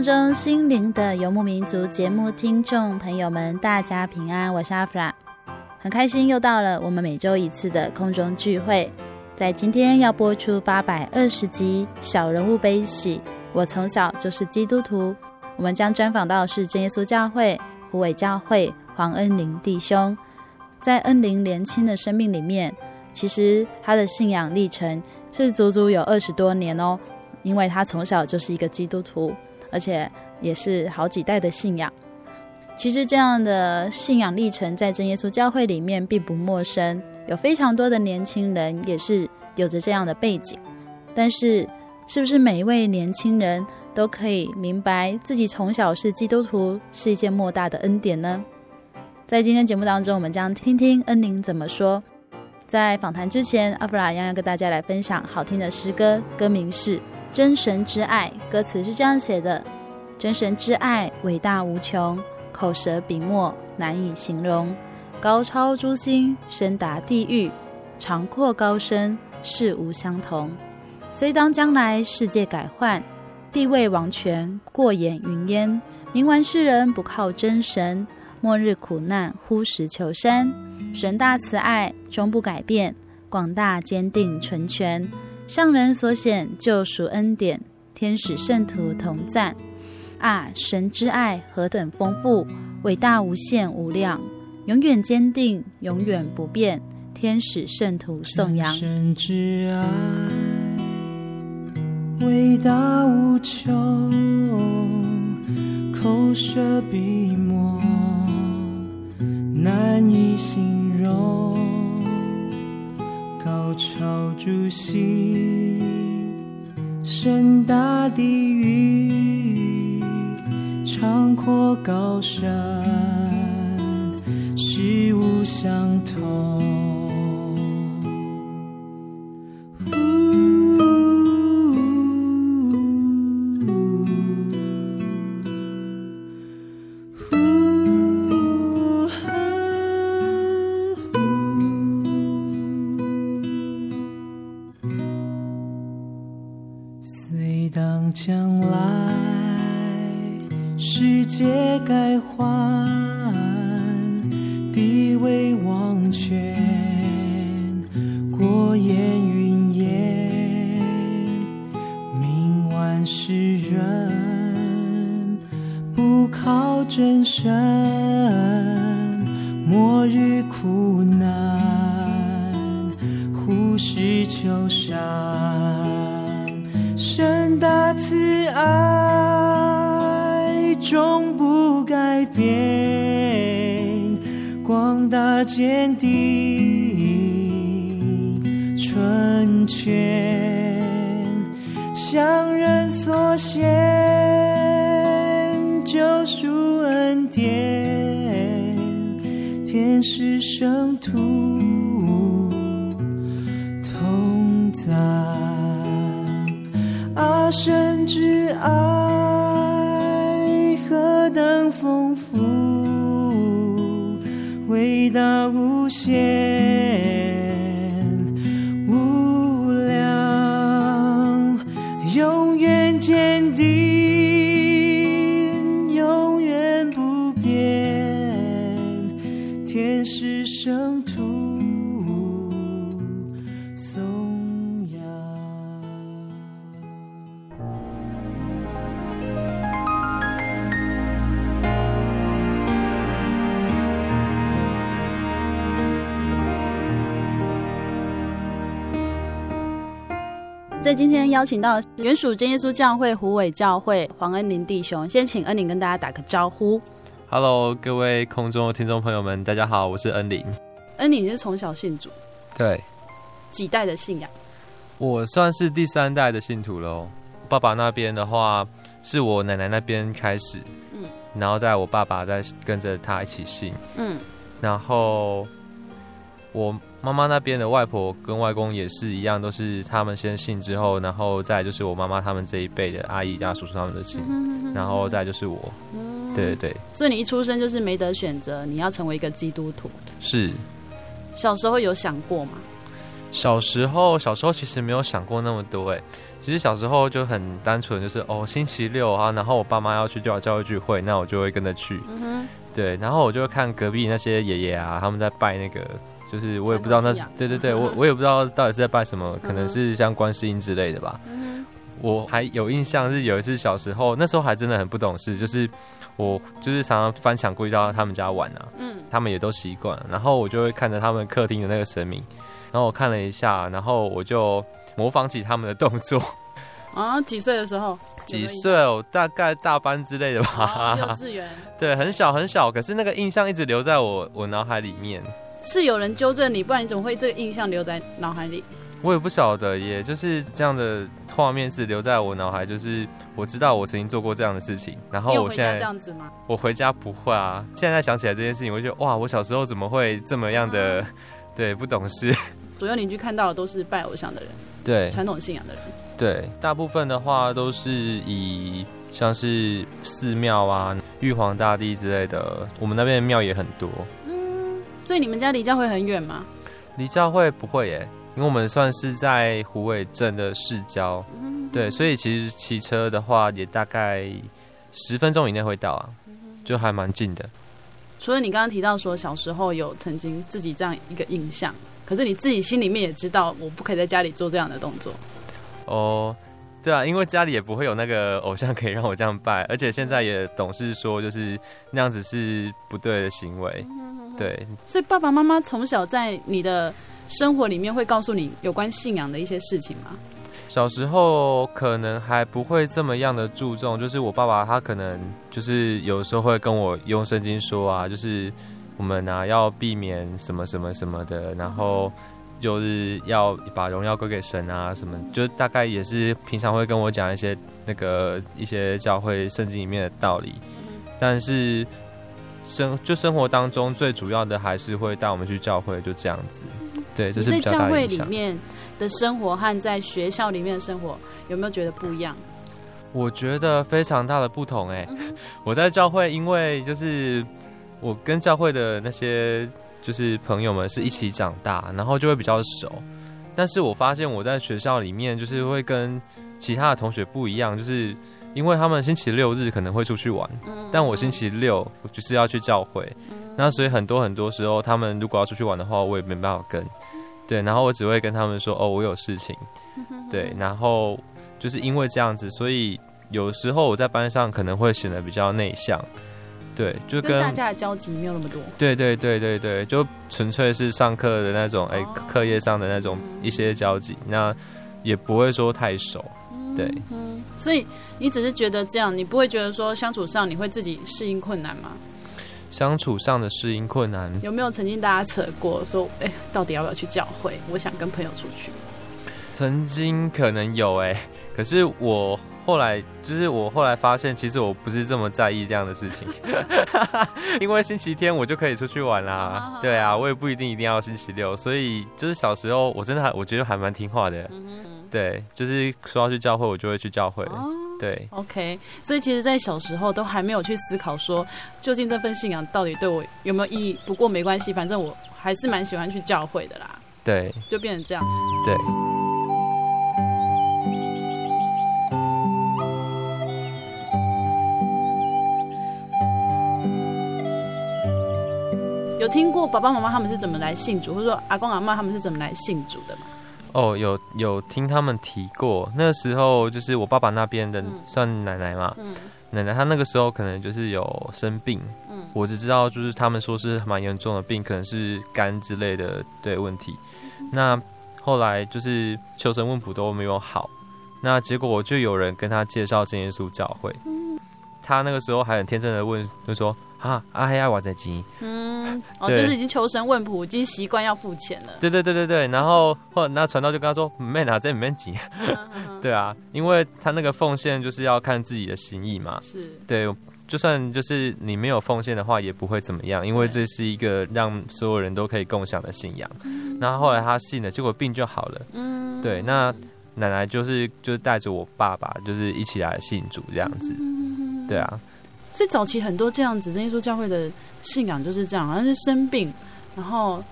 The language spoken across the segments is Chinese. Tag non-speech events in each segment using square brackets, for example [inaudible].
空中心灵的游牧民族节目听众朋友们，大家平安，我是阿弗拉，很开心又到了我们每周一次的空中聚会。在今天要播出八百二十集《小人物悲喜》，我从小就是基督徒。我们将专访到的是真耶稣教会胡伟教会黄恩临弟兄。在恩临年轻的生命里面，其实他的信仰历程是足足有二十多年哦。因为他从小就是一个基督徒，而且也是好几代的信仰。其实这样的信仰历程在真耶稣教会里面并不陌生，有非常多的年轻人也是有着这样的背景。但是，是不是每一位年轻人都可以明白自己从小是基督徒是一件莫大的恩典呢？在今天节目当中，我们将听听恩宁怎么说。在访谈之前，阿弗拉要跟大家来分享好听的诗歌，歌名是。真神之爱，歌词是这样写的：真神之爱伟大无穷，口舌笔墨难以形容，高超诸星，深达地狱，长阔高深，世无相同。虽当将来世界改换，地位王权过眼云烟，冥顽世人不靠真神，末日苦难呼时求生，神大慈爱终不改变，广大坚定纯全。上人所显救赎恩典，天使圣徒同赞啊！神之爱何等丰富，伟大无限无量，永远坚定，永远不变。天使圣徒颂扬。神之爱伟大无穷，口舌笔墨难以形容。高悄住心，盛大的雨，长阔高山，虚无相通。在今天邀请到原属真耶稣教会胡伟教会黄恩林弟兄，先请恩林跟大家打个招呼。Hello，各位空中的听众朋友们，大家好，我是恩林。恩林是从小信主，对，几代的信仰？我算是第三代的信徒喽。爸爸那边的话，是我奶奶那边开始，嗯，然后在我爸爸在跟着他一起信，嗯，然后我。妈妈那边的外婆跟外公也是一样，都是他们先信之后，然后再就是我妈妈他们这一辈的阿姨家、叔叔他们的信，然后再就是我。对对对。所以你一出生就是没得选择，你要成为一个基督徒。是。小时候有想过吗？小时候，小时候其实没有想过那么多。哎，其实小时候就很单纯，就是哦，星期六啊，然后我爸妈要去教教会聚会，那我就会跟着去。对，然后我就会看隔壁那些爷爷啊，他们在拜那个。就是我也不知道那是对对对，我我也不知道到底是在拜什么，可能是像观世音之类的吧。我还有印象是有一次小时候，那时候还真的很不懂事，就是我就是常常翻墙过去到他们家玩啊，嗯，他们也都习惯，然后我就会看着他们客厅的那个神明，然后我看了一下，然后我就模仿起他们的动作。啊，[laughs] 几岁的时候？几岁我？大概大班之类的吧。幼稚园。[laughs] 对，很小很小，可是那个印象一直留在我我脑海里面。是有人纠正你，不然你怎么会这个印象留在脑海里？我也不晓得，也就是这样的画面是留在我脑海，就是我知道我曾经做过这样的事情。然后我现在这样子吗？我回家不会啊。现在想起来这件事情，我就觉得哇，我小时候怎么会这么样的，[laughs] 对，不懂事。左右邻居看到的都是拜偶像的人，[laughs] 对，传统信仰的人，对，大部分的话都是以像是寺庙啊、玉皇大帝之类的，我们那边的庙也很多。所以你们家离教会很远吗？离教会不会耶，因为我们算是在虎尾镇的市郊，嗯、对，所以其实骑车的话也大概十分钟以内会到啊，就还蛮近的。除了你刚刚提到说小时候有曾经自己这样一个印象，可是你自己心里面也知道，我不可以在家里做这样的动作。哦。对啊，因为家里也不会有那个偶像可以让我这样拜，而且现在也懂事说，就是那样子是不对的行为。对，所以爸爸妈妈从小在你的生活里面会告诉你有关信仰的一些事情吗？小时候可能还不会这么样的注重，就是我爸爸他可能就是有时候会跟我用圣经说啊，就是我们啊要避免什么什么什么的，然后。就是要把荣耀归给神啊，什么就大概也是平常会跟我讲一些那个一些教会圣经里面的道理，但是生就生活当中最主要的还是会带我们去教会，就这样子。对，这是比较大的影响。在教会里面的生活和在学校里面的生活有没有觉得不一样？我觉得非常大的不同哎、欸。[laughs] 我在教会，因为就是我跟教会的那些。就是朋友们是一起长大，然后就会比较熟。但是我发现我在学校里面就是会跟其他的同学不一样，就是因为他们星期六日可能会出去玩，但我星期六就是要去教会。那所以很多很多时候，他们如果要出去玩的话，我也没办法跟。对，然后我只会跟他们说：“哦，我有事情。[laughs] ”对，然后就是因为这样子，所以有时候我在班上可能会显得比较内向。对，就跟，跟大家的交集没有那么多。对对对对对，就纯粹是上课的那种，哎、欸，课业上的那种一些交集，那也不会说太熟。对，嗯，所以你只是觉得这样，你不会觉得说相处上你会自己适应困难吗？相处上的适应困难，有没有曾经大家扯过说，哎、欸，到底要不要去教会？我想跟朋友出去。曾经可能有哎、欸，可是我。后来就是我后来发现，其实我不是这么在意这样的事情，[laughs] 因为星期天我就可以出去玩啦。对啊，我也不一定一定要星期六，所以就是小时候我真的还我觉得还蛮听话的。对，就是说要去教会，我就会去教会。对，OK。所以其实，在小时候都还没有去思考说，究竟这份信仰到底对我有没有意义？不过没关系，反正我还是蛮喜欢去教会的啦。对，就变成这样子。对。有听过爸爸妈妈他们是怎么来信主，或者说阿公阿妈他们是怎么来信主的吗？哦，有有听他们提过，那个时候就是我爸爸那边的算奶奶嘛，嗯、奶奶她那个时候可能就是有生病，嗯，我只知道就是他们说是蛮严重的病，可能是肝之类的对问题。嗯、那后来就是求神问卜都没有好，那结果就有人跟他介绍真耶稣教会，嗯、他那个时候还很天真的问，就说。啊，阿呀，我在急。嗯，哦，就是已经求神问卜，已经习惯要付钱了。对对对对对，然后后那传道就跟他说：“没拿这里面急。” [laughs] 对啊，因为他那个奉献就是要看自己的心意嘛。是。对，就算就是你没有奉献的话，也不会怎么样，因为这是一个让所有人都可以共享的信仰。那后来他信了，结果病就好了。嗯。对，那奶奶就是就是带着我爸爸，就是一起来信主这样子。对啊。所以早期很多这样子，真耶稣教会的信仰就是这样，好像是生病，然后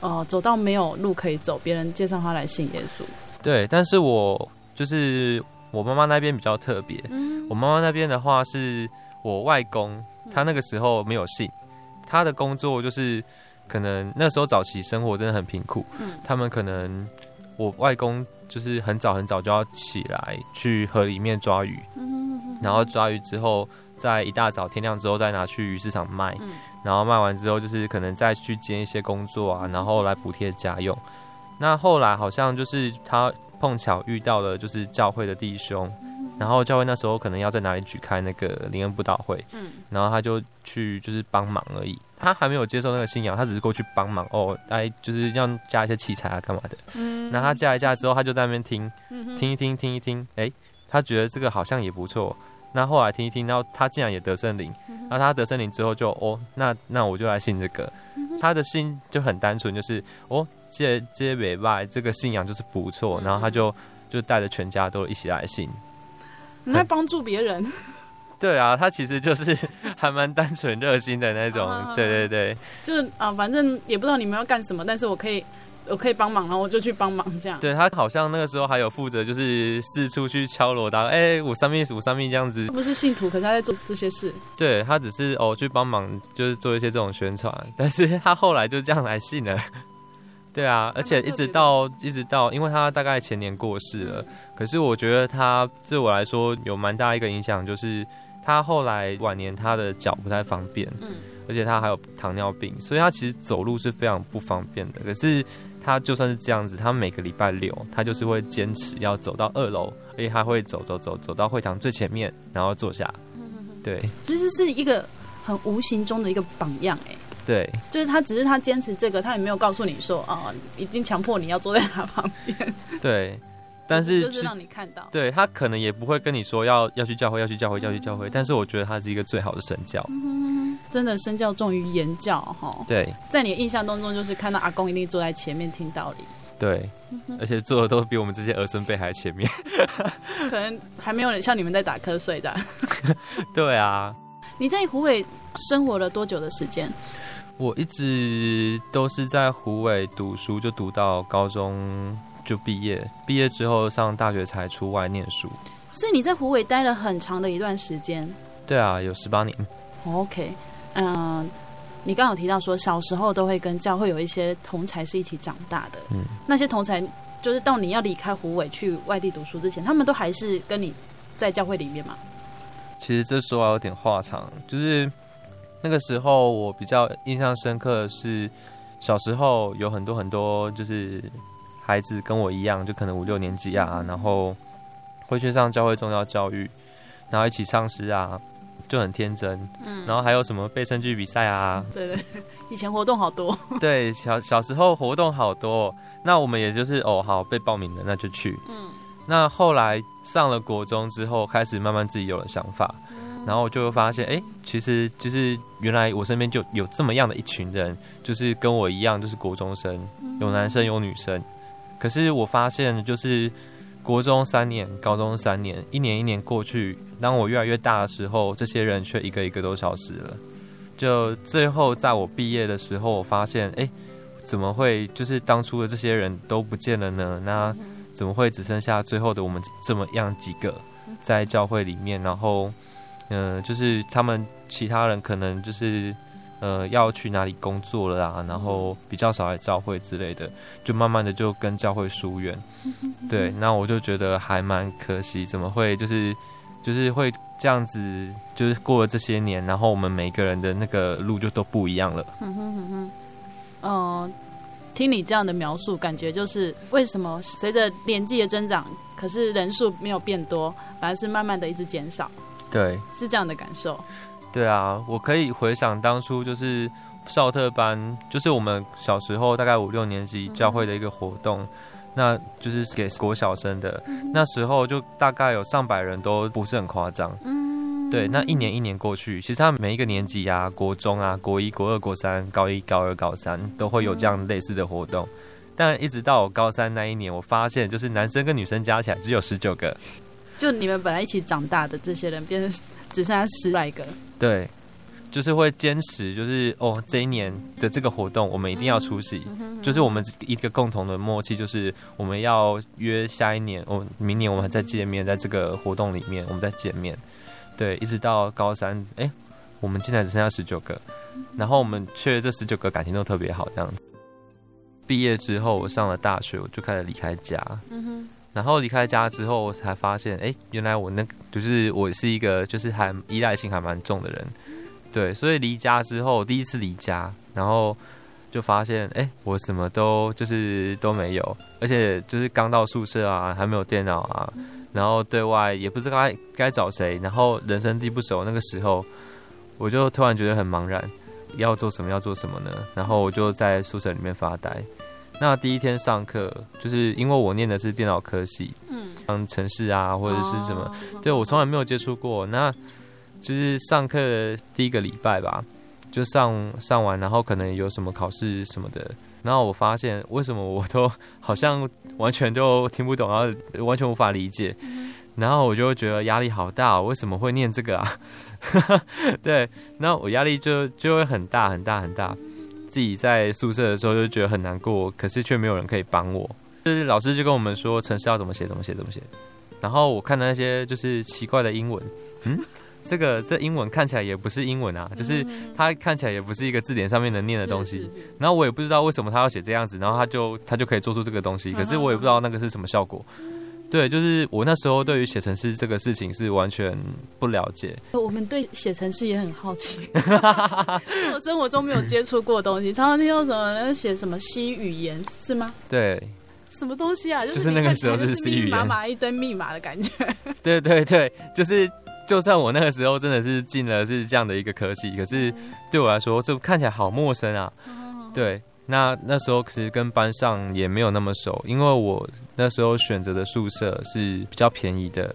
呃走到没有路可以走，别人介绍他来信耶稣。对，但是我就是我妈妈那边比较特别，嗯、我妈妈那边的话是我外公，他那个时候没有信，他的工作就是可能那时候早期生活真的很贫苦，嗯、他们可能我外公就是很早很早就要起来去河里面抓鱼，嗯、然后抓鱼之后。在一大早天亮之后再拿去鱼市场卖，嗯、然后卖完之后就是可能再去接一些工作啊，然后来补贴家用。那后来好像就是他碰巧遇到了就是教会的弟兄，嗯、然后教会那时候可能要在哪里举开那个灵恩布道会，嗯、然后他就去就是帮忙而已。他还没有接受那个信仰，他只是过去帮忙哦，来就是要加一些器材啊干嘛的。嗯，那他加一加之后，他就在那边听，听一听，听一听，哎，他觉得这个好像也不错。那后来听一听，然后他竟然也得圣灵，然后他得圣灵之后就哦，那那我就来信这个，他的心就很单纯，就是哦，接接尾拜这个信仰就是不错，然后他就就带着全家都一起来信，你 [laughs] 在帮助别人？[laughs] 对啊，他其实就是 [laughs] 还蛮单纯热心的那种，对对对，就是啊，反正也不知道你们要干什么，但是我可以。我可以帮忙，然后我就去帮忙，这样。对，他好像那个时候还有负责，就是四处去敲锣打，哎、欸，我上面我上面这样子。他不是信徒，可是他在做这些事。对，他只是哦去帮忙，就是做一些这种宣传。但是他后来就这样来信了。对啊，[laughs] 而且一直到一直到，因为他大概前年过世了。可是我觉得他对我来说有蛮大一个影响，就是他后来晚年他的脚不太方便，嗯，而且他还有糖尿病，所以他其实走路是非常不方便的。可是。他就算是这样子，他每个礼拜六，他就是会坚持要走到二楼，而且他会走走走走到会堂最前面，然后坐下。对，其实是一个很无形中的一个榜样，哎。对，就是他只是他坚持这个，他也没有告诉你说，哦，已经强迫你要坐在他旁边。对，但是就是让你看到。对，他可能也不会跟你说要要去教会，要去教会，要去教会。但是我觉得他是一个最好的身教。真的身教重于言教，哈。对，在你的印象当中，就是看到阿公一定坐在前面听道理。对，而且坐的都比我们这些儿孙辈还前面。[laughs] 可能还没有人像你们在打瞌睡的。[laughs] 对啊。你在湖北生活了多久的时间？我一直都是在湖北读书，就读到高中就毕业，毕业之后上大学才出外念书。所以你在湖尾待了很长的一段时间。对啊，有十八年。OK。嗯，你刚好提到说小时候都会跟教会有一些同才是一起长大的，嗯，那些同才就是到你要离开湖尾去外地读书之前，他们都还是跟你在教会里面嘛？其实这说话有点话长，就是那个时候我比较印象深刻的是小时候有很多很多就是孩子跟我一样，就可能五六年级啊，然后会去上教会宗教教育，然后一起唱诗啊。就很天真，嗯，然后还有什么背圣剧比赛啊？对对，[laughs] 以前活动好多。对，小小时候活动好多，那我们也就是哦，好被报名了，那就去。嗯，那后来上了国中之后，开始慢慢自己有了想法，嗯，然后我就会发现，哎，其实就是原来我身边就有这么样的一群人，就是跟我一样，就是国中生，有男生有女生，可是我发现就是国中三年，高中三年，一年一年过去，当我越来越大的时候，这些人却一个一个都消失了。就最后在我毕业的时候，我发现，哎，怎么会就是当初的这些人都不见了呢？那怎么会只剩下最后的我们这么样几个在教会里面？然后，嗯、就是他们其他人可能就是。呃，要去哪里工作了啊？然后比较少来教会之类的，就慢慢的就跟教会疏远。对，那我就觉得还蛮可惜，怎么会就是就是会这样子？就是过了这些年，然后我们每个人的那个路就都不一样了。嗯哼哼哼。哦，听你这样的描述，感觉就是为什么随着年纪的增长，可是人数没有变多，反而是慢慢的一直减少。对，是这样的感受。对啊，我可以回想当初就是少特班，就是我们小时候大概五六年级教会的一个活动，嗯、那就是给国小生的。嗯、那时候就大概有上百人，都不是很夸张。嗯，对。那一年一年过去，其实他们每一个年级啊，国中啊，国一、国二、国三、高一、高二、高三，都会有这样类似的活动。嗯、但一直到我高三那一年，我发现就是男生跟女生加起来只有十九个。就你们本来一起长大的这些人，变成只剩下十来个。对，就是会坚持，就是哦，这一年的这个活动，我们一定要出席。就是我们一个共同的默契，就是我们要约下一年，哦，明年我们还再见面，在这个活动里面，我们再见面。对，一直到高三，哎，我们现在只剩下十九个，然后我们却这十九个感情都特别好，这样子。毕业之后，我上了大学，我就开始离开家。嗯哼。然后离开家之后，我才发现，哎，原来我那就是我是一个就是还依赖性还蛮重的人，对，所以离家之后第一次离家，然后就发现，哎，我什么都就是都没有，而且就是刚到宿舍啊，还没有电脑啊，[laughs] 然后对外也不知道该该找谁，然后人生地不熟，那个时候我就突然觉得很茫然，要做什么要做什么呢？然后我就在宿舍里面发呆。那第一天上课，就是因为我念的是电脑科系，嗯，像程式啊或者是什么，哦、对我从来没有接触过。那就是上课的第一个礼拜吧，就上上完，然后可能有什么考试什么的，然后我发现为什么我都好像完全都听不懂，然后完全无法理解，嗯、然后我就觉得压力好大，我为什么会念这个啊？[laughs] 对，那我压力就就会很大很大很大。自己在宿舍的时候就觉得很难过，可是却没有人可以帮我。就是老师就跟我们说程式要怎么写，怎么写，怎么写。然后我看到那些就是奇怪的英文，嗯，这个这英文看起来也不是英文啊，就是它看起来也不是一个字典上面能念的东西。然后我也不知道为什么他要写这样子，然后他就他就可以做出这个东西，可是我也不知道那个是什么效果。对，就是我那时候对于写程式这个事情是完全不了解。我们对写程式也很好奇，[laughs] [laughs] 我生活中没有接触过的东西，常常听到什么写什么 C 语言是吗？对，什么东西啊？就是那个时候是 C 语言，码码一堆密码的感觉。[laughs] 对对对，就是就算我那个时候真的是进了是这样的一个科技，可是对我来说，这看起来好陌生啊。对。那那时候其实跟班上也没有那么熟，因为我那时候选择的宿舍是比较便宜的。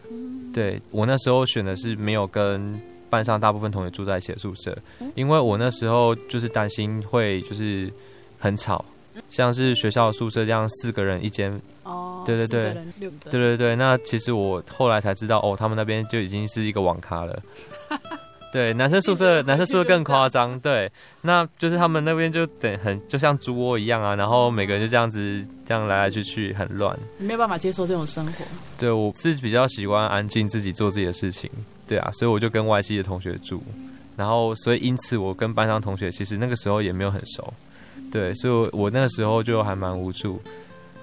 对，我那时候选的是没有跟班上大部分同学住在一起的宿舍，因为我那时候就是担心会就是很吵，像是学校宿舍这样四个人一间。哦，对对对，对对对。那其实我后来才知道，哦，他们那边就已经是一个网咖了。[laughs] 对，男生宿舍，男生宿舍更夸张。对，那就是他们那边就等很就像猪窝一样啊，然后每个人就这样子这样来来去去，很乱。你没有办法接受这种生活。对，我是比较喜欢安静，自己做自己的事情。对啊，所以我就跟外系的同学住，然后所以因此我跟班上同学其实那个时候也没有很熟。对，所以我那个时候就还蛮无助。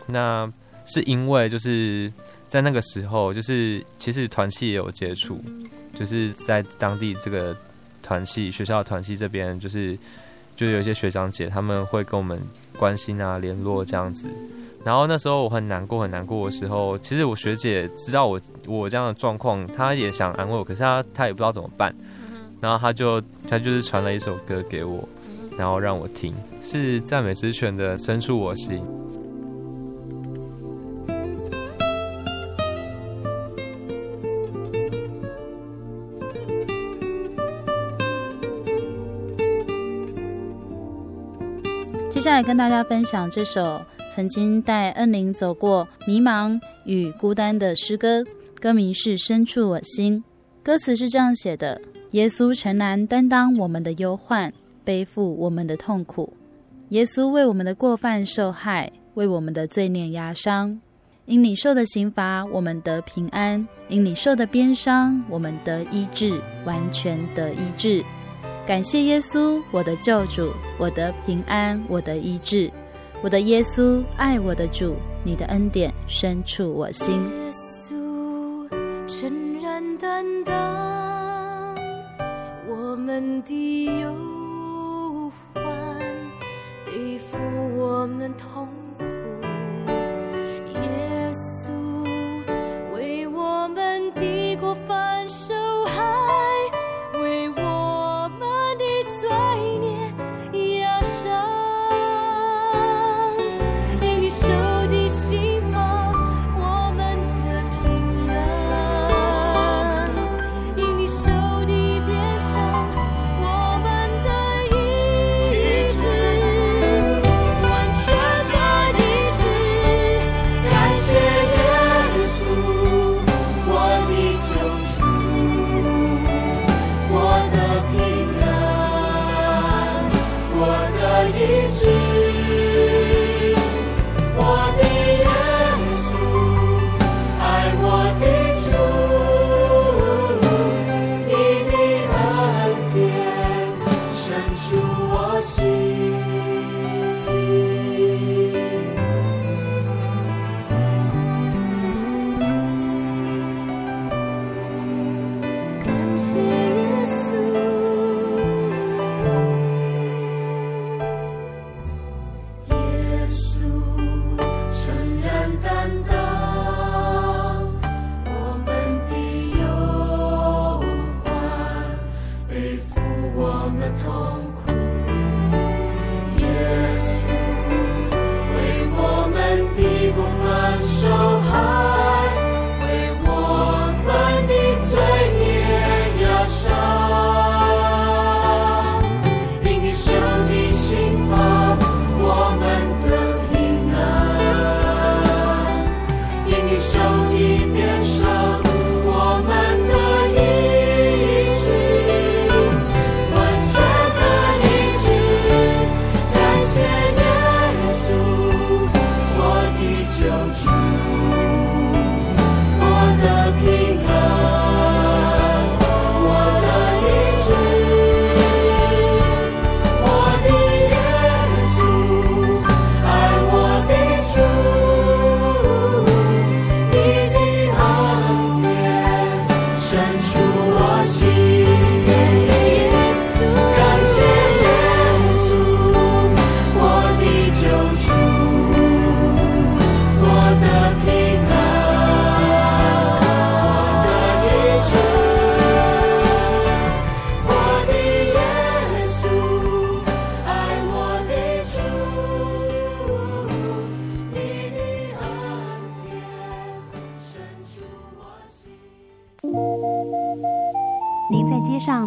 那是因为就是在那个时候，就是其实团契也有接触。就是在当地这个团系学校团系这边，就是就有一些学长姐他们会跟我们关心啊、联络这样子。然后那时候我很难过、很难过的时候，其实我学姐知道我我这样的状况，她也想安慰我，可是她她也不知道怎么办。然后她就她就是传了一首歌给我，然后让我听，是赞美之泉的《深处我心》。接下来跟大家分享这首曾经带恩灵走过迷茫与孤单的诗歌，歌名是《深处我心》。歌词是这样写的：耶稣诚然担当我们的忧患，背负我们的痛苦。耶稣为我们的过犯受害，为我们的罪孽压伤。因你受的刑罚，我们得平安；因你受的鞭伤，我们得医治，完全得医治。感谢耶稣，我的救主，我的平安，我的医治。我的耶稣，爱我的主，你的恩典深处我心。耶稣诚然担当我们的忧患，背负我们痛。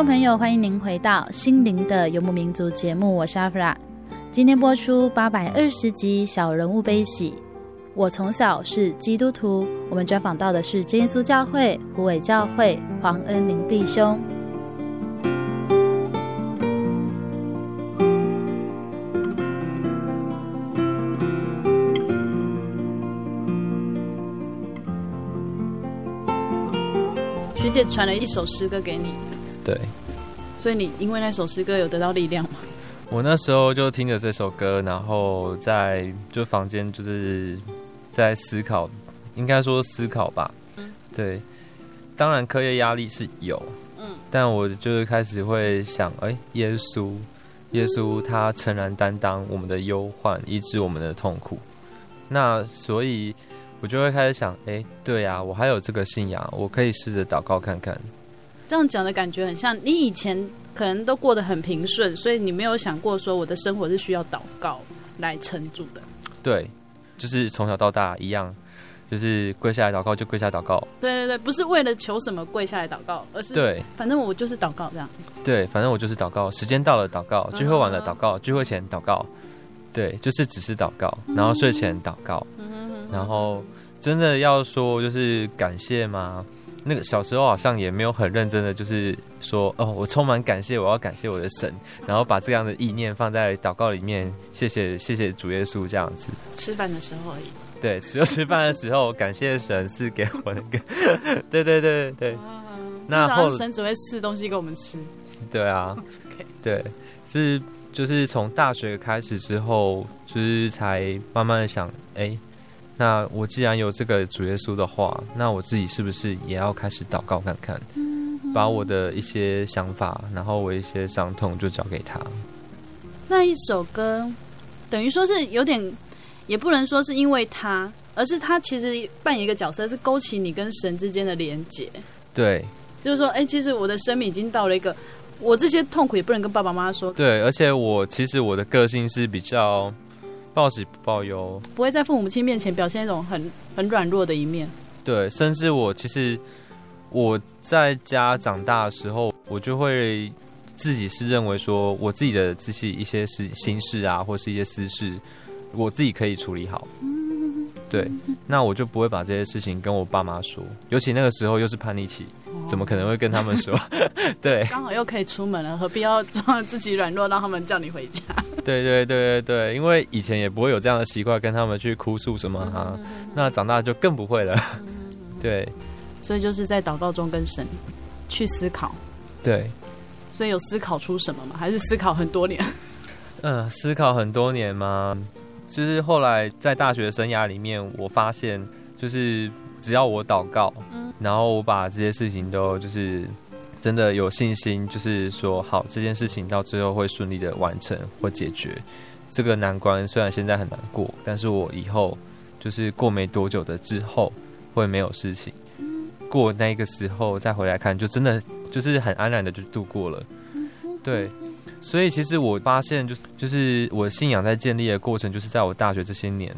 众朋友，欢迎您回到《心灵的游牧民族》节目，我是阿弗拉。今天播出八百二十集《小人物悲喜》。我从小是基督徒，我们专访到的是耶稣教会胡伟教会黄恩林弟兄。学姐传了一首诗歌给你，对，所以你因为那首诗歌有得到力量吗？我那时候就听着这首歌，然后在就房间就是在思考，应该说思考吧。嗯，对，当然课业压力是有，嗯，但我就是开始会想，哎、欸，耶稣，耶稣他诚然担当我们的忧患，医治我们的痛苦。那所以，我就会开始想，哎、欸，对呀、啊，我还有这个信仰，我可以试着祷告看看。这样讲的感觉很像你以前。可能都过得很平顺，所以你没有想过说我的生活是需要祷告来撑住的。对，就是从小到大一样，就是跪下来祷告就跪下来祷告。对对对，不是为了求什么跪下来祷告，而是对，反正我就是祷告这样。对，反正我就是祷告，时间到了祷告，聚会完了祷告，聚会前祷告。对，就是只是祷告，然后睡前祷告，然后真的要说就是感谢吗？那个小时候好像也没有很认真的，就是说哦，我充满感谢，我要感谢我的神，然后把这样的意念放在祷告里面，谢谢谢谢主耶稣这样子。吃饭的时候而已。对，只有吃饭的时候感谢神是给我那个，对对对对。那后神只会赐东西给我们吃。对啊.对，是就是从大学开始之后，就是才慢慢的想，哎。那我既然有这个主耶稣的话，那我自己是不是也要开始祷告看看，把我的一些想法，然后我一些伤痛就交给他。那一首歌，等于说是有点，也不能说是因为他，而是他其实扮演一个角色，是勾起你跟神之间的连结。对，就是说，哎、欸，其实我的生命已经到了一个，我这些痛苦也不能跟爸爸妈妈说。对，而且我其实我的个性是比较。报喜不报忧，不会在父母亲面前表现一种很很软弱的一面。对，甚至我其实我在家长大的时候，我就会自己是认为说，我自己的这些一些事心事啊，或是一些私事，我自己可以处理好。对，那我就不会把这些事情跟我爸妈说，尤其那个时候又是叛逆期，怎么可能会跟他们说？[laughs] 对，刚好又可以出门了，何必要装自己软弱，让他们叫你回家？对对对对对，因为以前也不会有这样的习惯跟他们去哭诉什么哈，那长大就更不会了。对，所以就是在祷告中跟神去思考。对，所以有思考出什么吗？还是思考很多年？嗯，思考很多年吗？就是后来在大学生涯里面，我发现就是只要我祷告，嗯，然后我把这些事情都就是真的有信心，就是说好这件事情到最后会顺利的完成或解决这个难关。虽然现在很难过，但是我以后就是过没多久的之后会没有事情，过那个时候再回来看，就真的就是很安然的就度过了，对。所以其实我发现，就是就是我信仰在建立的过程，就是在我大学这些年，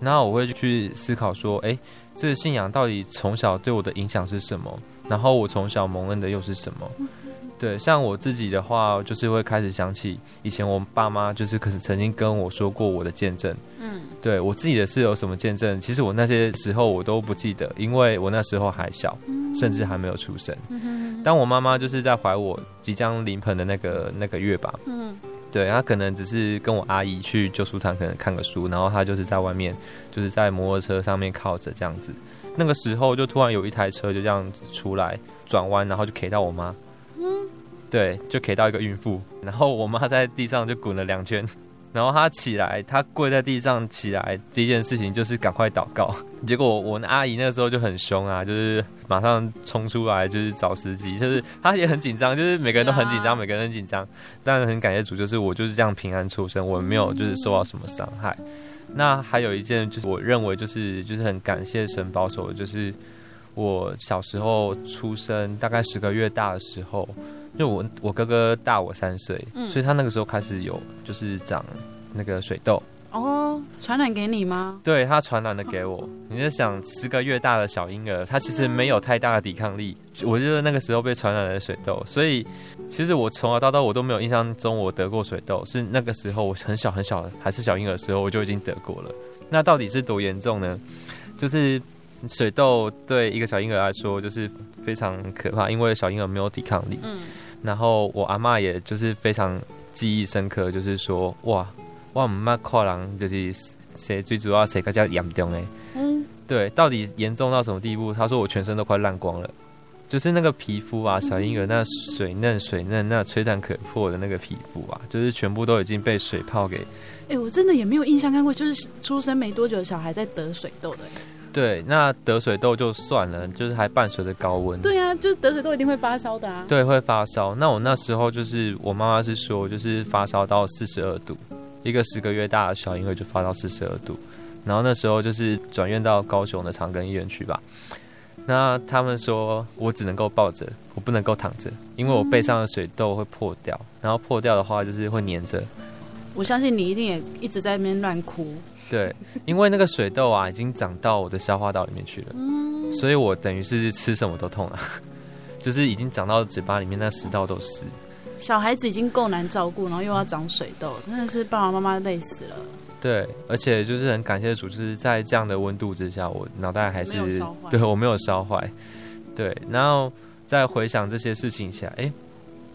然后我会去思考说，哎，这个信仰到底从小对我的影响是什么？然后我从小蒙恩的又是什么？对，像我自己的话，就是会开始想起以前我爸妈就是可是曾经跟我说过我的见证。嗯，对我自己的是有什么见证？其实我那些时候我都不记得，因为我那时候还小，甚至还没有出生。当我妈妈就是在怀我即将临盆的那个那个月吧，嗯，对，她可能只是跟我阿姨去旧书堂，可能看个书，然后她就是在外面，就是在摩托车上面靠着这样子。那个时候就突然有一台车就这样子出来转弯，然后就 K 到我妈，嗯，对，就 K 到一个孕妇，然后我妈在地上就滚了两圈。[laughs] 然后她起来，她跪在地上起来，第一件事情就是赶快祷告。[laughs] 结果我那阿姨那个时候就很凶啊，就是马上冲出来，就是找司机，就是她也很紧张，就是每个人都很紧张，每个人很紧张。但是很感谢主，就是我就是这样平安出生，我没有就是受到什么伤害。那还有一件就是我认为就是就是很感谢神保守的，就是我小时候出生大概十个月大的时候。因为我我哥哥大我三岁，所以他那个时候开始有就是长那个水痘，哦，传染给你吗？对，他传染的给我。你就想十个月大的小婴儿，他其实没有太大的抵抗力。我就是那个时候被传染了水痘，所以其实我从小到大我都没有印象中我得过水痘。是那个时候我很小很小还是小婴儿的时候，我就已经得过了。那到底是多严重呢？就是水痘对一个小婴儿来说就是非常可怕，因为小婴儿没有抵抗力。嗯。然后我阿妈也就是非常记忆深刻，就是说哇。我唔捌看人，就是谁最主要谁更加严重呢？嗯，对，到底严重到什么地步？她说我全身都快烂光了，就是那个皮肤啊，小婴儿那水嫩水嫩、那吹弹可破的那个皮肤啊，就是全部都已经被水泡给。哎、欸，我真的也没有印象看过，就是出生没多久的小孩在得水痘的。对，那得水痘就算了，就是还伴随着高温。对啊，就是得水痘一定会发烧的啊。对，会发烧。那我那时候就是我妈妈是说，就是发烧到四十二度。一个十个月大的小婴儿就发到四十二度，然后那时候就是转院到高雄的长庚医院去吧。那他们说我只能够抱着，我不能够躺着，因为我背上的水痘会破掉，然后破掉的话就是会粘着。我相信你一定也一直在那边乱哭。对，因为那个水痘啊已经长到我的消化道里面去了，所以我等于是吃什么都痛了，[laughs] 就是已经长到嘴巴里面，那食道都是。小孩子已经够难照顾，然后又要长水痘，真的是爸爸妈妈累死了。对，而且就是很感谢主，就是在这样的温度之下，我脑袋还是 [laughs] 对我没有烧坏。对，然后再回想这些事情下，哎，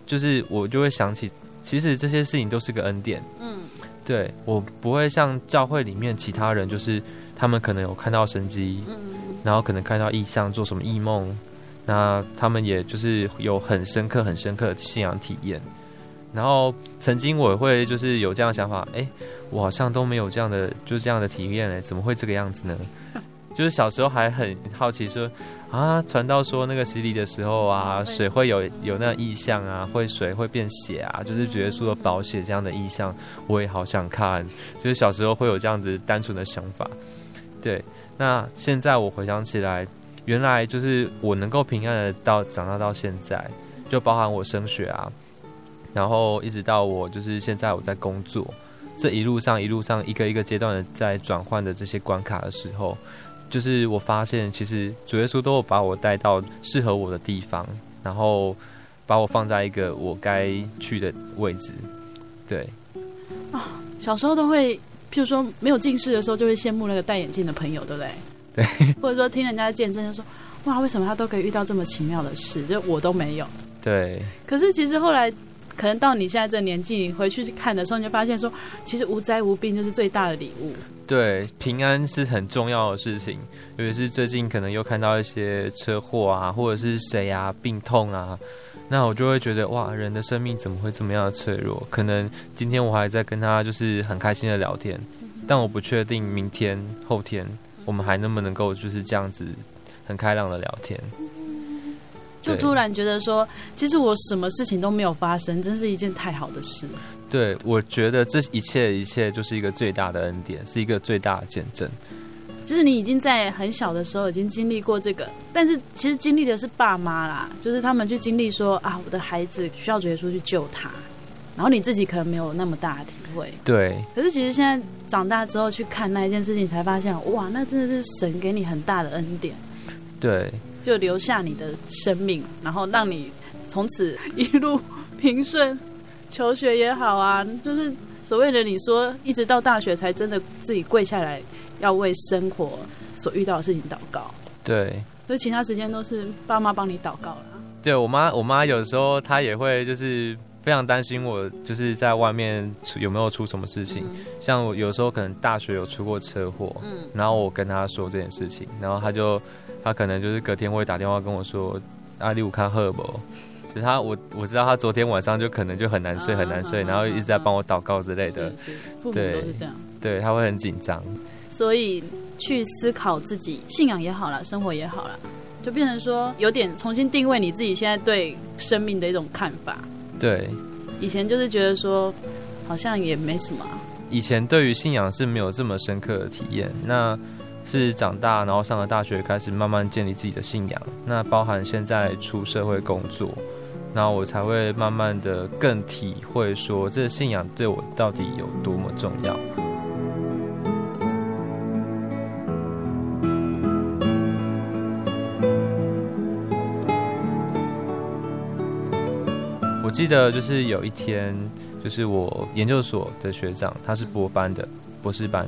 就是我就会想起，其实这些事情都是个恩典。嗯，对我不会像教会里面其他人，就是他们可能有看到神迹，嗯，然后可能看到异象，做什么异梦。那他们也就是有很深刻、很深刻的信仰体验，然后曾经我会就是有这样的想法，哎、欸，我好像都没有这样的，就是这样的体验，哎，怎么会这个样子呢？就是小时候还很好奇说，啊，传到说那个洗礼的时候啊，水会有有那个异象啊，会水会变血啊，就是主耶稣的宝血这样的意象，我也好想看。就是小时候会有这样子单纯的想法，对。那现在我回想起来。原来就是我能够平安的到长大到现在，就包含我升学啊，然后一直到我就是现在我在工作，这一路上一路上一个一个阶段的在转换的这些关卡的时候，就是我发现其实主耶稣都有把我带到适合我的地方，然后把我放在一个我该去的位置。对，啊，小时候都会，譬如说没有近视的时候，就会羡慕那个戴眼镜的朋友，对不对？对，或者说听人家见证，就说哇，为什么他都可以遇到这么奇妙的事，就我都没有。对。可是其实后来，可能到你现在这年纪你回去看的时候，你就发现说，其实无灾无病就是最大的礼物。对，平安是很重要的事情。尤其是最近可能又看到一些车祸啊，或者是谁啊病痛啊，那我就会觉得哇，人的生命怎么会这么样的脆弱？可能今天我还在跟他就是很开心的聊天，但我不确定明天后天。我们还能不能够就是这样子很开朗的聊天？就突然觉得说，其实我什么事情都没有发生，真是一件太好的事。对，我觉得这一切一切就是一个最大的恩典，是一个最大的见证。就是你已经在很小的时候已经经历过这个，但是其实经历的是爸妈啦，就是他们去经历说啊，我的孩子需要主耶稣去救他，然后你自己可能没有那么大的体会。对。可是其实现在。长大之后去看那一件事情，才发现哇，那真的是神给你很大的恩典。对，就留下你的生命，然后让你从此一路平顺，求学也好啊，[laughs] 就是所谓的你说一直到大学才真的自己跪下来要为生活所遇到的事情祷告。对，所以其他时间都是爸妈帮你祷告了。对我妈，我妈有时候她也会就是。非常担心我就是在外面有没有出什么事情，嗯、像我有时候可能大学有出过车祸，嗯，然后我跟他说这件事情，然后他就他可能就是隔天会打电话跟我说阿里我看赫伯，就他我我知道他昨天晚上就可能就很难睡很难睡，然后一直在帮我祷告之类的，父母都是这对他会很紧张，所以去思考自己信仰也好了，生活也好了，就变成说有点重新定位你自己现在对生命的一种看法。对，以前就是觉得说，好像也没什么。以前对于信仰是没有这么深刻的体验，那是长大然后上了大学，开始慢慢建立自己的信仰。那包含现在出社会工作，那我才会慢慢的更体会说，这个信仰对我到底有多么重要。记得就是有一天，就是我研究所的学长，他是博班的博士班，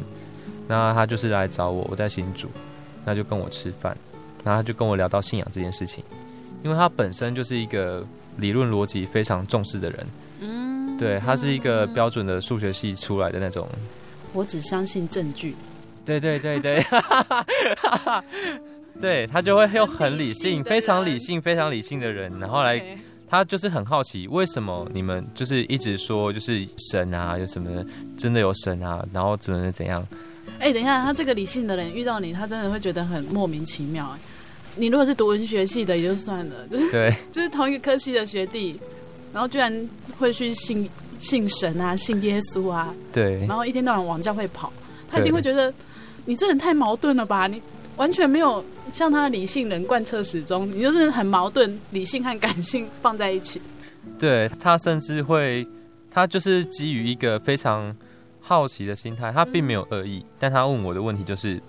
那他就是来找我，我在新竹，那就跟我吃饭，然后他就跟我聊到信仰这件事情，因为他本身就是一个理论逻辑非常重视的人，嗯，对，他是一个标准的数学系出来的那种，我只相信证据，对对对对，对 [laughs] 他就会用很理性、非常理性、非常理性的人，然后来。他就是很好奇，为什么你们就是一直说就是神啊，有什么真的有神啊，然后怎么怎样？哎、欸，等一下，他这个理性的人遇到你，他真的会觉得很莫名其妙。哎，你如果是读文学系的也就算了，就是对，[laughs] 就是同一个科系的学弟，然后居然会去信信神啊，信耶稣啊，对，然后一天到晚往教会跑，他一定会觉得你这人太矛盾了吧？你完全没有。像他的理性人贯彻始终，你就是很矛盾，理性和感性放在一起。对，他甚至会，他就是基于一个非常好奇的心态，他并没有恶意，嗯，但他问我的问题就是，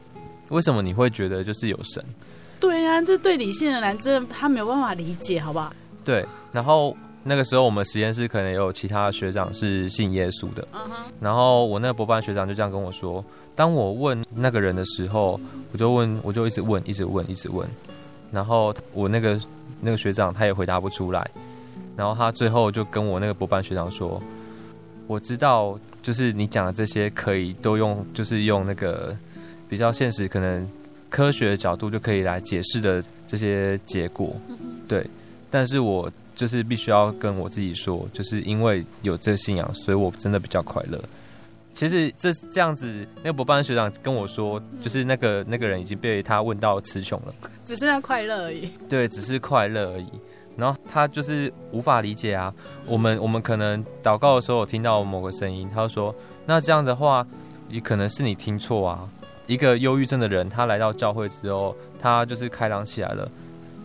为什么你会觉得就是有神？对呀，啊，这对理性的人，这他没有办法理解，好不好？对，然后那个时候我们实验室可能有其他学长是信耶稣的，uh. 然后我那个博班学长就这样跟我说。当我问那个人的时候，我就问，我就一直问，一直问，一直问，然后我那个那个学长他也回答不出来，然后他最后就跟我那个博班学长说：“我知道，就是你讲的这些可以都用，就是用那个比较现实、可能科学的角度就可以来解释的这些结果，对，但是我就是必须要跟我自己说，就是因为有这个信仰，所以我真的比较快乐。”其实这这样子，那个博班学长跟我说，就是那个那个人已经被他问到词穷了，只剩下快乐而已。对，只是快乐而已。然后他就是无法理解啊。我们我们可能祷告的时候，我听到某个声音，他就说：“那这样的话，也可能是你听错啊。”一个忧郁症的人，他来到教会之后，他就是开朗起来了。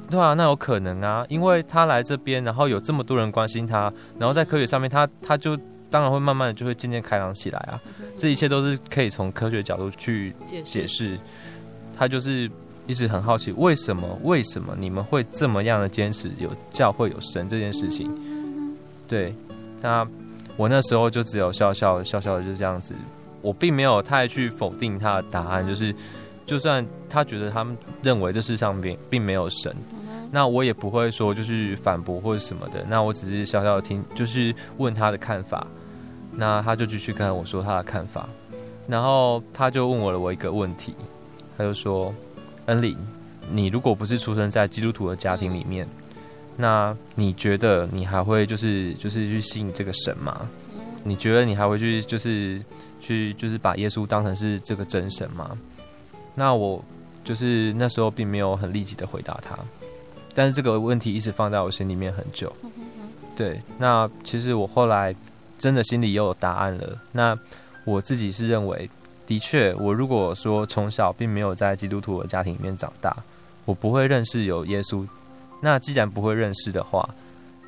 对啊，那有可能啊，因为他来这边，然后有这么多人关心他，然后在科学上面他，他他就。当然会慢慢的就会渐渐开朗起来啊，这一切都是可以从科学角度去解释。他就是一直很好奇，为什么为什么你们会这么样的坚持有教会有神这件事情？对，那我那时候就只有笑笑笑笑的，就是这样子。我并没有太去否定他的答案，就是就算他觉得他们认为这世上并并没有神。那我也不会说就是反驳或者什么的，那我只是小小的听，就是问他的看法，那他就继续跟我说他的看法，然后他就问我了我一个问题，他就说：“恩里，你如果不是出生在基督徒的家庭里面，那你觉得你还会就是就是去信这个神吗？你觉得你还会去就是去就是把耶稣当成是这个真神吗？”那我就是那时候并没有很立即的回答他。但是这个问题一直放在我心里面很久，对。那其实我后来真的心里又有答案了。那我自己是认为，的确，我如果说从小并没有在基督徒的家庭里面长大，我不会认识有耶稣。那既然不会认识的话，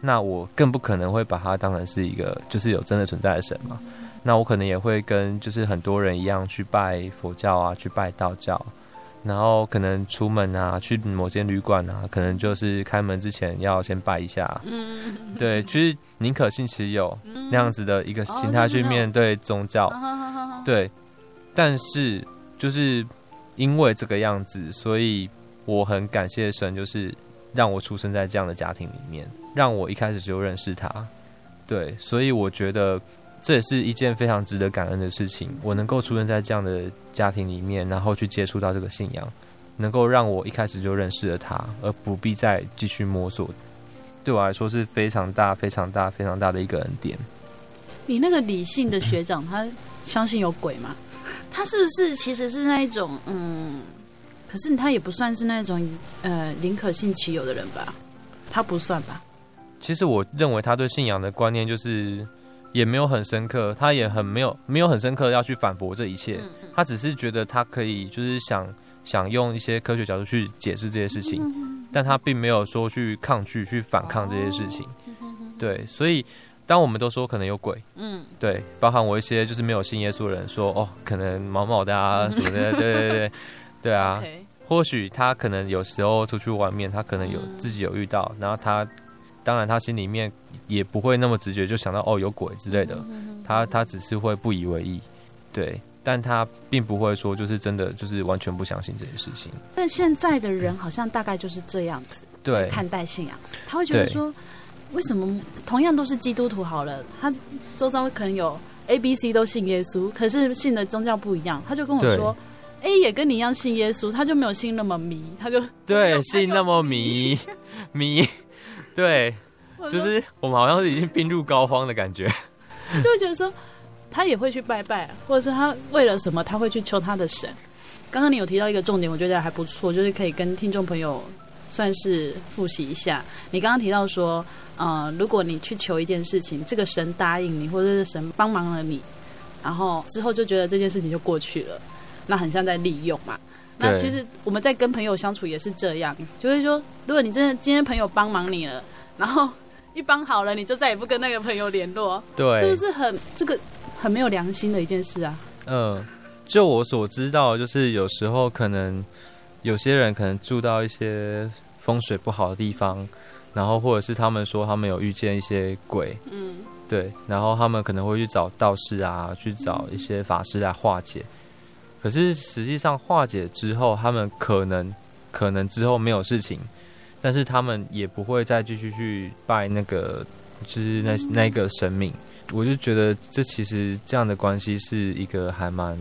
那我更不可能会把它当成是一个就是有真的存在的神嘛。那我可能也会跟就是很多人一样去拜佛教啊，去拜道教。然后可能出门啊，去某间旅馆啊，可能就是开门之前要先拜一下。嗯，对，其实宁可信其有那样子的一个心态去面对宗教。对，但是就是因为这个样子，所以我很感谢神，就是让我出生在这样的家庭里面，让我一开始就认识他。对，所以我觉得。这也是一件非常值得感恩的事情。我能够出生在这样的家庭里面，然后去接触到这个信仰，能够让我一开始就认识了他，而不必再继续摸索，对我来说是非常大、非常大、非常大的一个恩典。你那个理性的学长，他相信有鬼吗？他是不是其实是那一种嗯？可是他也不算是那种呃宁可信其有的人吧？他不算吧？其实我认为他对信仰的观念就是。也没有很深刻，他也很没有没有很深刻要去反驳这一切，他只是觉得他可以就是想想用一些科学角度去解释这些事情，但他并没有说去抗拒去反抗这些事情。对，所以当我们都说可能有鬼，嗯，对，包含我一些就是没有信耶稣的人说哦，可能毛毛的啊什么的，[laughs] 对对对对啊，或许他可能有时候出去外面，他可能有自己有遇到，然后他。当然他心里面也不会那么直觉就想到哦有鬼之类的，他他只是会不以为意，对，但他并不会说就是真的就是完全不相信这件事情。但现在的人好像大概就是这样子，对，看待信仰，他会觉得说，为什么同样都是基督徒好了，他周遭可能有 A、B、C 都信耶稣，可是信的宗教不一样，他就跟我说。A 也跟你一样信耶稣，他就没有信那么迷，他就对 [laughs] 信那么迷 [laughs] 迷，对，就是我们好像是已经病入膏肓的感觉，就会觉得说他也会去拜拜，或者是他为了什么他会去求他的神。刚刚你有提到一个重点，我觉得还不错，就是可以跟听众朋友算是复习一下。你刚刚提到说，呃，如果你去求一件事情，这个神答应你，或者是神帮忙了你，然后之后就觉得这件事情就过去了。那很像在利用嘛。那其实我们在跟朋友相处也是这样，就会说，如果你真的今天朋友帮忙你了，然后 [laughs] 一帮好了，你就再也不跟那个朋友联络，对，是不是很这个很没有良心的一件事啊？嗯，就我所知道，就是有时候可能有些人可能住到一些风水不好的地方，然后或者是他们说他们有遇见一些鬼，嗯，对，然后他们可能会去找道士啊，去找一些法师来化解。可是实际上化解之后，他们可能可能之后没有事情，但是他们也不会再继续去拜那个，就是那那个神明。我就觉得这其实这样的关系是一个还蛮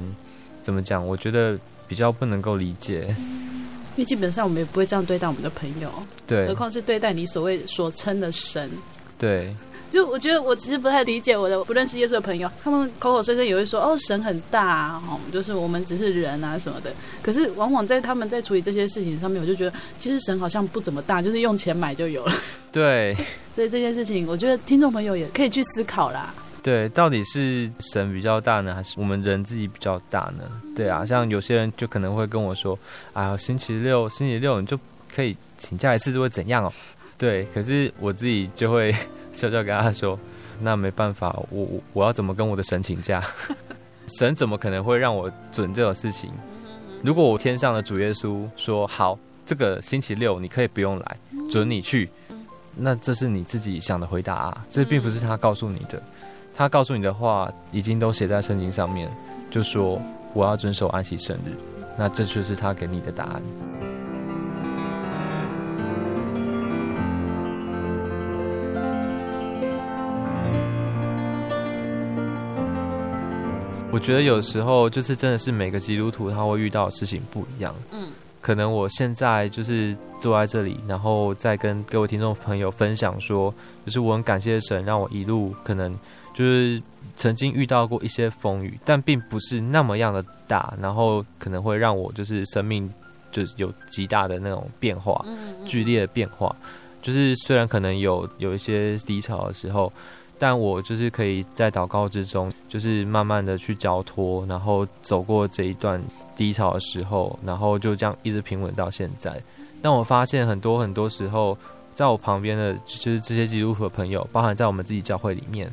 怎么讲？我觉得比较不能够理解，因为基本上我们也不会这样对待我们的朋友，对，何况是对待你所谓所称的神，对。就我觉得我其实不太理解我的不认识耶稣的朋友，他们口口声声也会说哦，神很大啊，哦，就是我们只是人啊什么的。可是往往在他们在处理这些事情上面，我就觉得其实神好像不怎么大，就是用钱买就有了。对，[laughs] 所以这件事情，我觉得听众朋友也可以去思考啦。对，到底是神比较大呢，还是我们人自己比较大呢？对啊，像有些人就可能会跟我说，哎呀，星期六星期六你就可以请假一次，就会怎样哦？对，可是我自己就会。笑笑跟他说：“那没办法，我我要怎么跟我的神请假？[laughs] 神怎么可能会让我准这种事情？如果我天上的主耶稣说好，这个星期六你可以不用来，准你去，那这是你自己想的回答啊，这并不是他告诉你的。他告诉你的话已经都写在圣经上面，就说我要遵守安息圣日，那这就是他给你的答案。”我觉得有时候就是真的是每个基督徒他会遇到的事情不一样。嗯，可能我现在就是坐在这里，然后再跟各位听众朋友分享说，就是我很感谢神让我一路可能就是曾经遇到过一些风雨，但并不是那么样的大，然后可能会让我就是生命就是有极大的那种变化，剧烈的变化。就是虽然可能有有一些低潮的时候。但我就是可以在祷告之中，就是慢慢的去交托，然后走过这一段低潮的时候，然后就这样一直平稳到现在。但我发现很多很多时候，在我旁边的就是这些基督徒的朋友，包含在我们自己教会里面，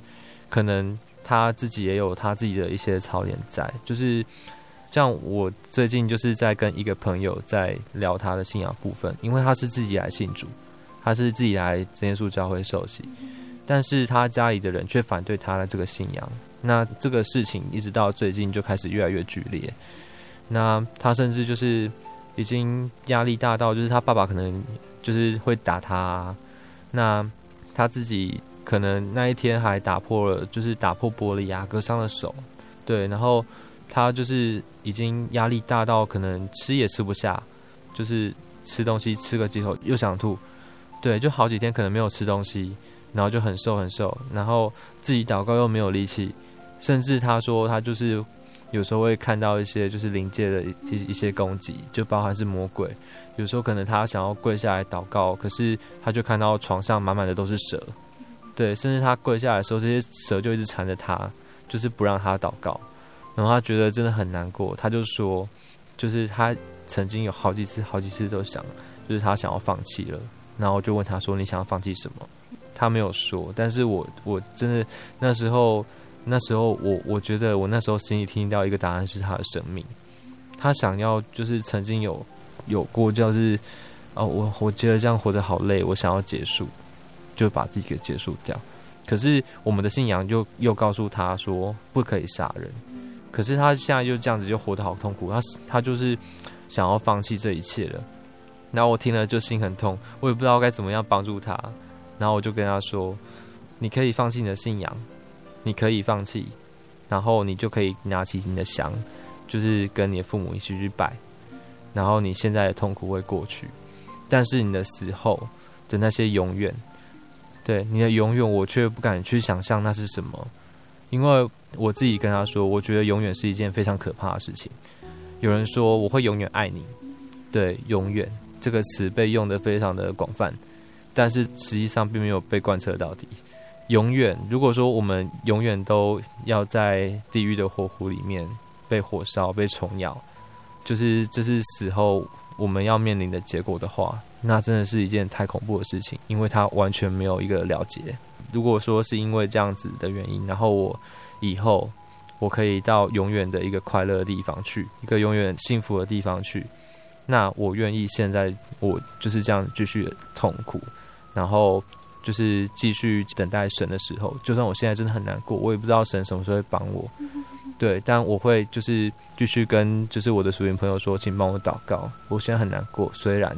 可能他自己也有他自己的一些操练在。就是像我最近就是在跟一个朋友在聊他的信仰部分，因为他是自己来信主，他是自己来真耶稣教会受洗。但是他家里的人却反对他的这个信仰，那这个事情一直到最近就开始越来越剧烈。那他甚至就是已经压力大到，就是他爸爸可能就是会打他。那他自己可能那一天还打破了，就是打破玻璃啊，割伤了手。对，然后他就是已经压力大到可能吃也吃不下，就是吃东西吃个几口又想吐。对，就好几天可能没有吃东西。然后就很瘦很瘦，然后自己祷告又没有力气，甚至他说他就是有时候会看到一些就是灵界的一一些攻击，就包含是魔鬼。有时候可能他想要跪下来祷告，可是他就看到床上满满的都是蛇，对，甚至他跪下来的时候，这些蛇就一直缠着他，就是不让他祷告。然后他觉得真的很难过，他就说，就是他曾经有好几次好几次都想，就是他想要放弃了。然后就问他说：“你想要放弃什么？”他没有说，但是我我真的那时候那时候我我觉得我那时候心里听到一个答案是他的生命，他想要就是曾经有有过就是哦我我觉得这样活得好累，我想要结束，就把自己给结束掉。可是我们的信仰就又告诉他说不可以杀人。可是他现在就这样子就活得好痛苦，他他就是想要放弃这一切了。然后我听了就心很痛，我也不知道该怎么样帮助他。然后我就跟他说：“你可以放弃你的信仰，你可以放弃，然后你就可以拿起你的香，就是跟你的父母一起去拜。然后你现在的痛苦会过去，但是你的死后的那些永远。”对你的永远，我却不敢去想象那是什么，因为我自己跟他说，我觉得永远是一件非常可怕的事情。有人说我会永远爱你，对，永远这个词被用得非常的广泛，但是实际上并没有被贯彻到底。永远，如果说我们永远都要在地狱的火湖里面被火烧、被虫咬，就是这是死后我们要面临的结果的话。那真的是一件太恐怖的事情，因为他完全没有一个了结。如果说是因为这样子的原因，然后我以后我可以到永远的一个快乐的地方去，一个永远幸福的地方去，那我愿意现在我就是这样继续痛苦，然后就是继续等待神的时候，就算我现在真的很难过，我也不知道神什么时候会帮我。对，但我会就是继续跟就是我的属灵朋友说，请帮我祷告。我现在很难过，虽然。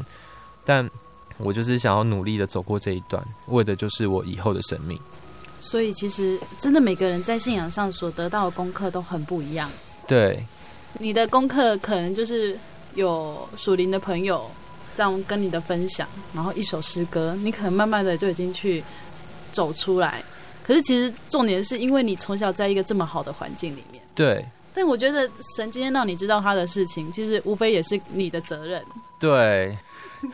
但我就是想要努力的走过这一段，为的就是我以后的生命。所以其实真的每个人在信仰上所得到的功课都很不一样。对，你的功课可能就是有属灵的朋友这样跟你的分享，然后一首诗歌，你可能慢慢的就已经去走出来。可是其实重点是因为你从小在一个这么好的环境里面。对。但我觉得神今天让你知道他的事情，其实无非也是你的责任。对。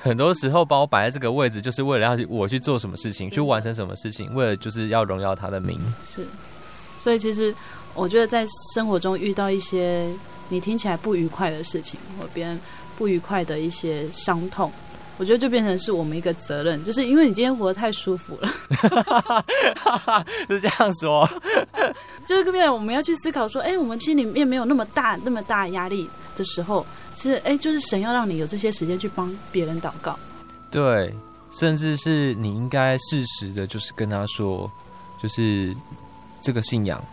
很多时候把我摆在这个位置，就是为了要我去做什么事情，去完成什么事情，为了就是要荣耀他的名。是，所以其实我觉得在生活中遇到一些你听起来不愉快的事情，或别人不愉快的一些伤痛，我觉得就变成是我们一个责任，就是因为你今天活得太舒服了，[laughs] 是这样说，[laughs] 就是变成我们要去思考说，哎，我们心里面没有那么大那么大压力的时候。其实，哎，就是神要让你有这些时间去帮别人祷告，对，甚至是你应该适时的，就是跟他说，就是这个信仰，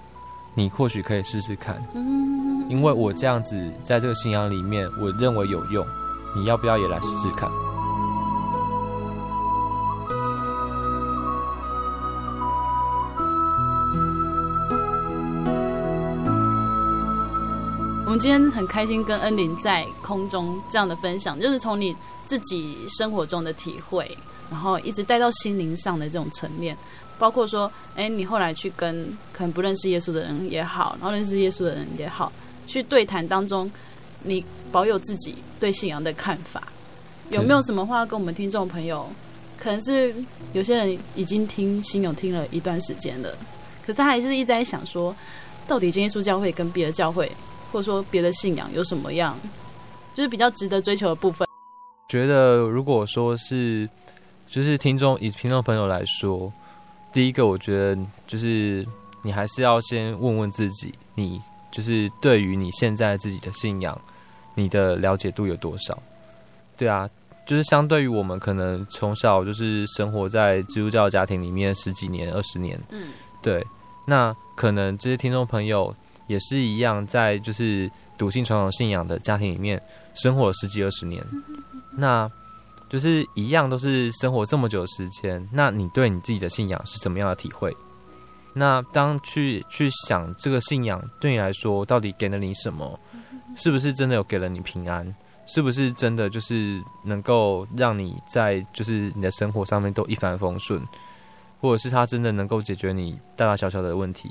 你或许可以试试看，嗯，因为我这样子在这个信仰里面，我认为有用，你要不要也来试试看？我们今天很开心跟恩琳在空中这样的分享，就是从你自己生活中的体会，然后一直带到心灵上的这种层面，包括说，哎，你后来去跟可能不认识耶稣的人也好，然后认识耶稣的人也好，去对谈当中，你保有自己对信仰的看法，有没有什么话跟我们听众朋友？可能是有些人已经听新友听了一段时间了，可是他还是一直在想说，到底真耶稣教会跟别的教会？或者说别的信仰有什么样，就是比较值得追求的部分？觉得如果说是，就是听众以听众朋友来说，第一个我觉得就是你还是要先问问自己，你就是对于你现在自己的信仰，你的了解度有多少？对啊，就是相对于我们可能从小就是生活在基督教家庭里面十几年、二十年，嗯，对，那可能这些听众朋友。也是一样，在就是笃信传统信仰的家庭里面生活了十几二十年，那就是一样都是生活这么久的时间。那你对你自己的信仰是什么样的体会？那当去去想这个信仰对你来说到底给了你什么？是不是真的有给了你平安？是不是真的就是能够让你在就是你的生活上面都一帆风顺？或者是他真的能够解决你大大小小的问题？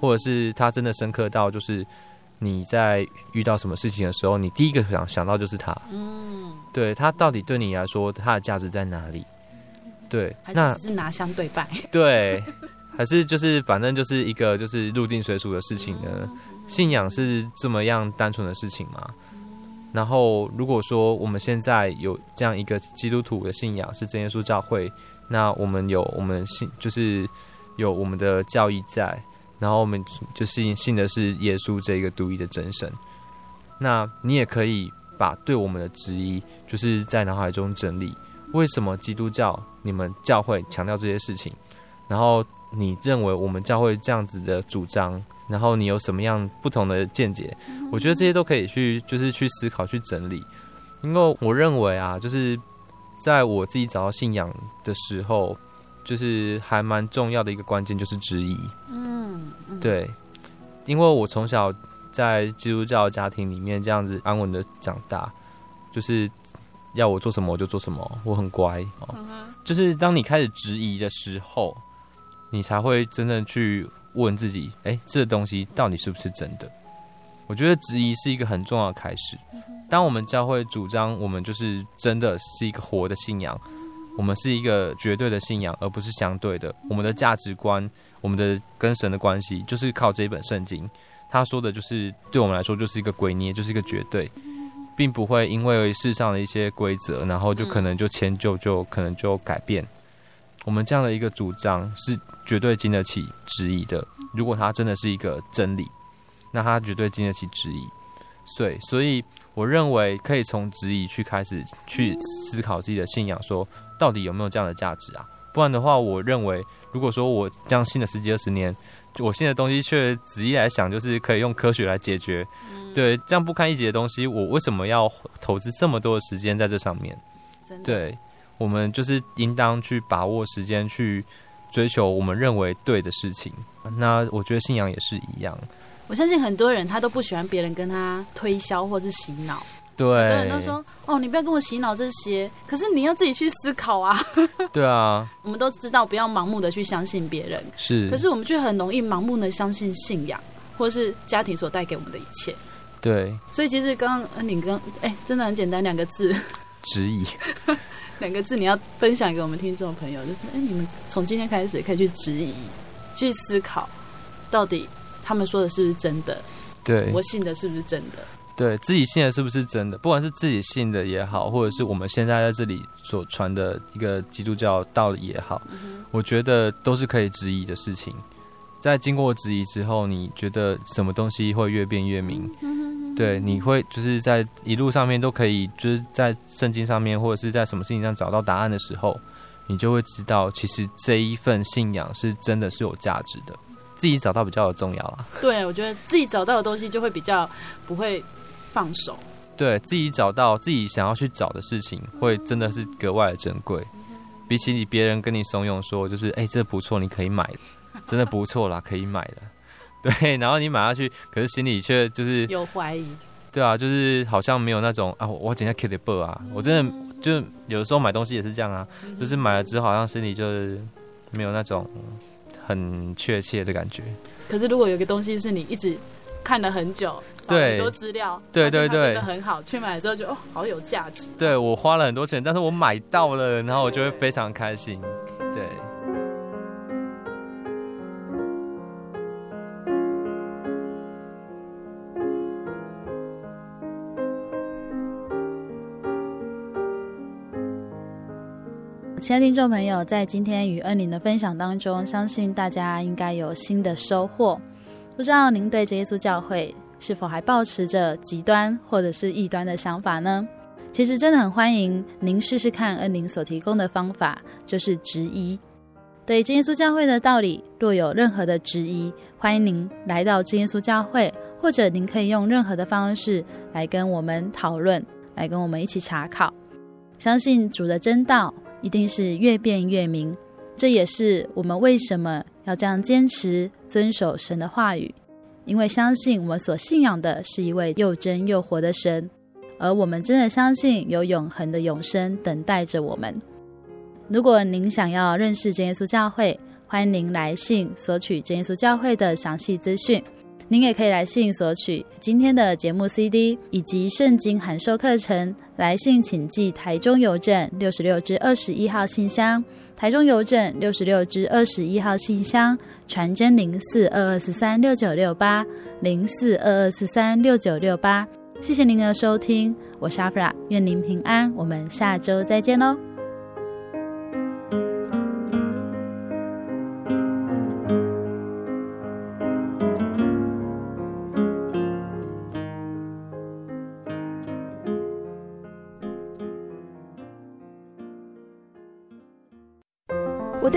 或者是他真的深刻到，就是你在遇到什么事情的时候，你第一个想想到就是他。嗯，对，他到底对你来说，他的价值在哪里？对，那只是拿相对拜。[laughs] [laughs] 对，还是就是反正就是一个就是入定随俗的事情呢？信仰是这么样单纯的事情吗？然后如果说我们现在有这样一个基督徒的信仰是真耶稣教会，那我们有我们信就是有我们的教义在。然后我们就信信的是耶稣这个独一的真神。那你也可以把对我们的质疑，就是在脑海中整理。为什么基督教你们教会强调这些事情？然后你认为我们教会这样子的主张，然后你有什么样不同的见解？我觉得这些都可以去，就是去思考、去整理。因为我认为啊，就是在我自己找到信仰的时候，就是还蛮重要的一个关键就是质疑。嗯，对，因为我从小在基督教家庭里面这样子安稳的长大，就是要我做什么我就做什么，我很乖哦。就是当你开始质疑的时候，你才会真正去问自己：哎，这东西到底是不是真的？我觉得质疑是一个很重要的开始。当我们教会主张我们就是真的是一个活的信仰，我们是一个绝对的信仰，而不是相对的。我们的价值观，我们的跟神的关系，就是靠这一本圣经。他说的就是对我们来说就是一个鬼捏，就是一个绝对，并不会因为世上的一些规则，然后就可能就迁就，就可能就改变。我们这样的一个主张是绝对经得起质疑的。如果它真的是一个真理，那它绝对经得起质疑。所以，所以我认为可以从质疑去开始去思考自己的信仰，说到底有没有这样的价值啊？不然的话，我认为如果说我这样信了十几二十年，我信的东西却执意来想，就是可以用科学来解决，对这样不堪一击的东西，我为什么要投资这么多的时间在这上面？对，我们就是应当去把握时间去追求我们认为对的事情。那我觉得信仰也是一样。我相信很多人他都不喜欢别人跟他推销或是洗脑，对，很多人都说哦，你不要跟我洗脑这些，可是你要自己去思考啊。[laughs] 对啊，我们都知道不要盲目的去相信别人，是，可是我们却很容易盲目的相信信仰或是家庭所带给我们的一切。对，所以其实刚刚恩宁跟哎，真的很简单，两个字，[laughs] 质疑，两个字，你要分享给我们听众朋友，就是哎，你们从今天开始可以去质疑，去思考，到底。他们说的是不是真的？对，我信的是不是真的？对自己信的是不是真的？不管是自己信的也好，或者是我们现在在这里所传的一个基督教道理也好，嗯、我觉得都是可以质疑的事情。在经过质疑之后，你觉得什么东西会越变越明？嗯、对，你会就是在一路上面都可以，就是在圣经上面或者是在什么事情上找到答案的时候，你就会知道，其实这一份信仰是真的是有价值的。自己找到比较重要啊。对，我觉得自己找到的东西就会比较不会放手。对自己找到自己想要去找的事情，会真的是格外的珍贵。比起你别人跟你怂恿说，就是哎、欸，这不错，你可以买，[laughs] 真的不错啦，可以买的。对，然后你买下去，可是心里却就是有怀疑。对啊，就是好像没有那种啊，我今天 keep the 啊，我真的就有的时候买东西也是这样啊，就是买了之后，好像心里就是没有那种。很确切的感觉。可是，如果有个东西是你一直看了很久，对，很多资料，对对对，真的很好，去买了之后就哦，好有价值。对，我花了很多钱，但是我买到了，然后我就会非常开心。对。亲爱的听众朋友，在今天与恩宁的分享当中，相信大家应该有新的收获。不知道您对耶稣教会是否还抱持着极端或者是异端的想法呢？其实真的很欢迎您试试看恩宁所提供的方法，就是质疑。对耶稣教会的道理，若有任何的质疑，欢迎您来到耶稣教会，或者您可以用任何的方式来跟我们讨论，来跟我们一起查考。相信主的真道。一定是越辩越明，这也是我们为什么要这样坚持遵守神的话语，因为相信我们所信仰的是一位又真又活的神，而我们真的相信有永恒的永生等待着我们。如果您想要认识真耶稣教会，欢迎您来信索取真耶稣教会的详细资讯。您也可以来信索取今天的节目 CD 以及圣经函授课程。来信请寄台中邮政六十六至二十一号信箱，台中邮政六十六支二十一号信箱，传真零四二二四三六九六八零四二二四三六九六八。谢谢您的收听，我是阿弗拉，愿您平安，我们下周再见喽。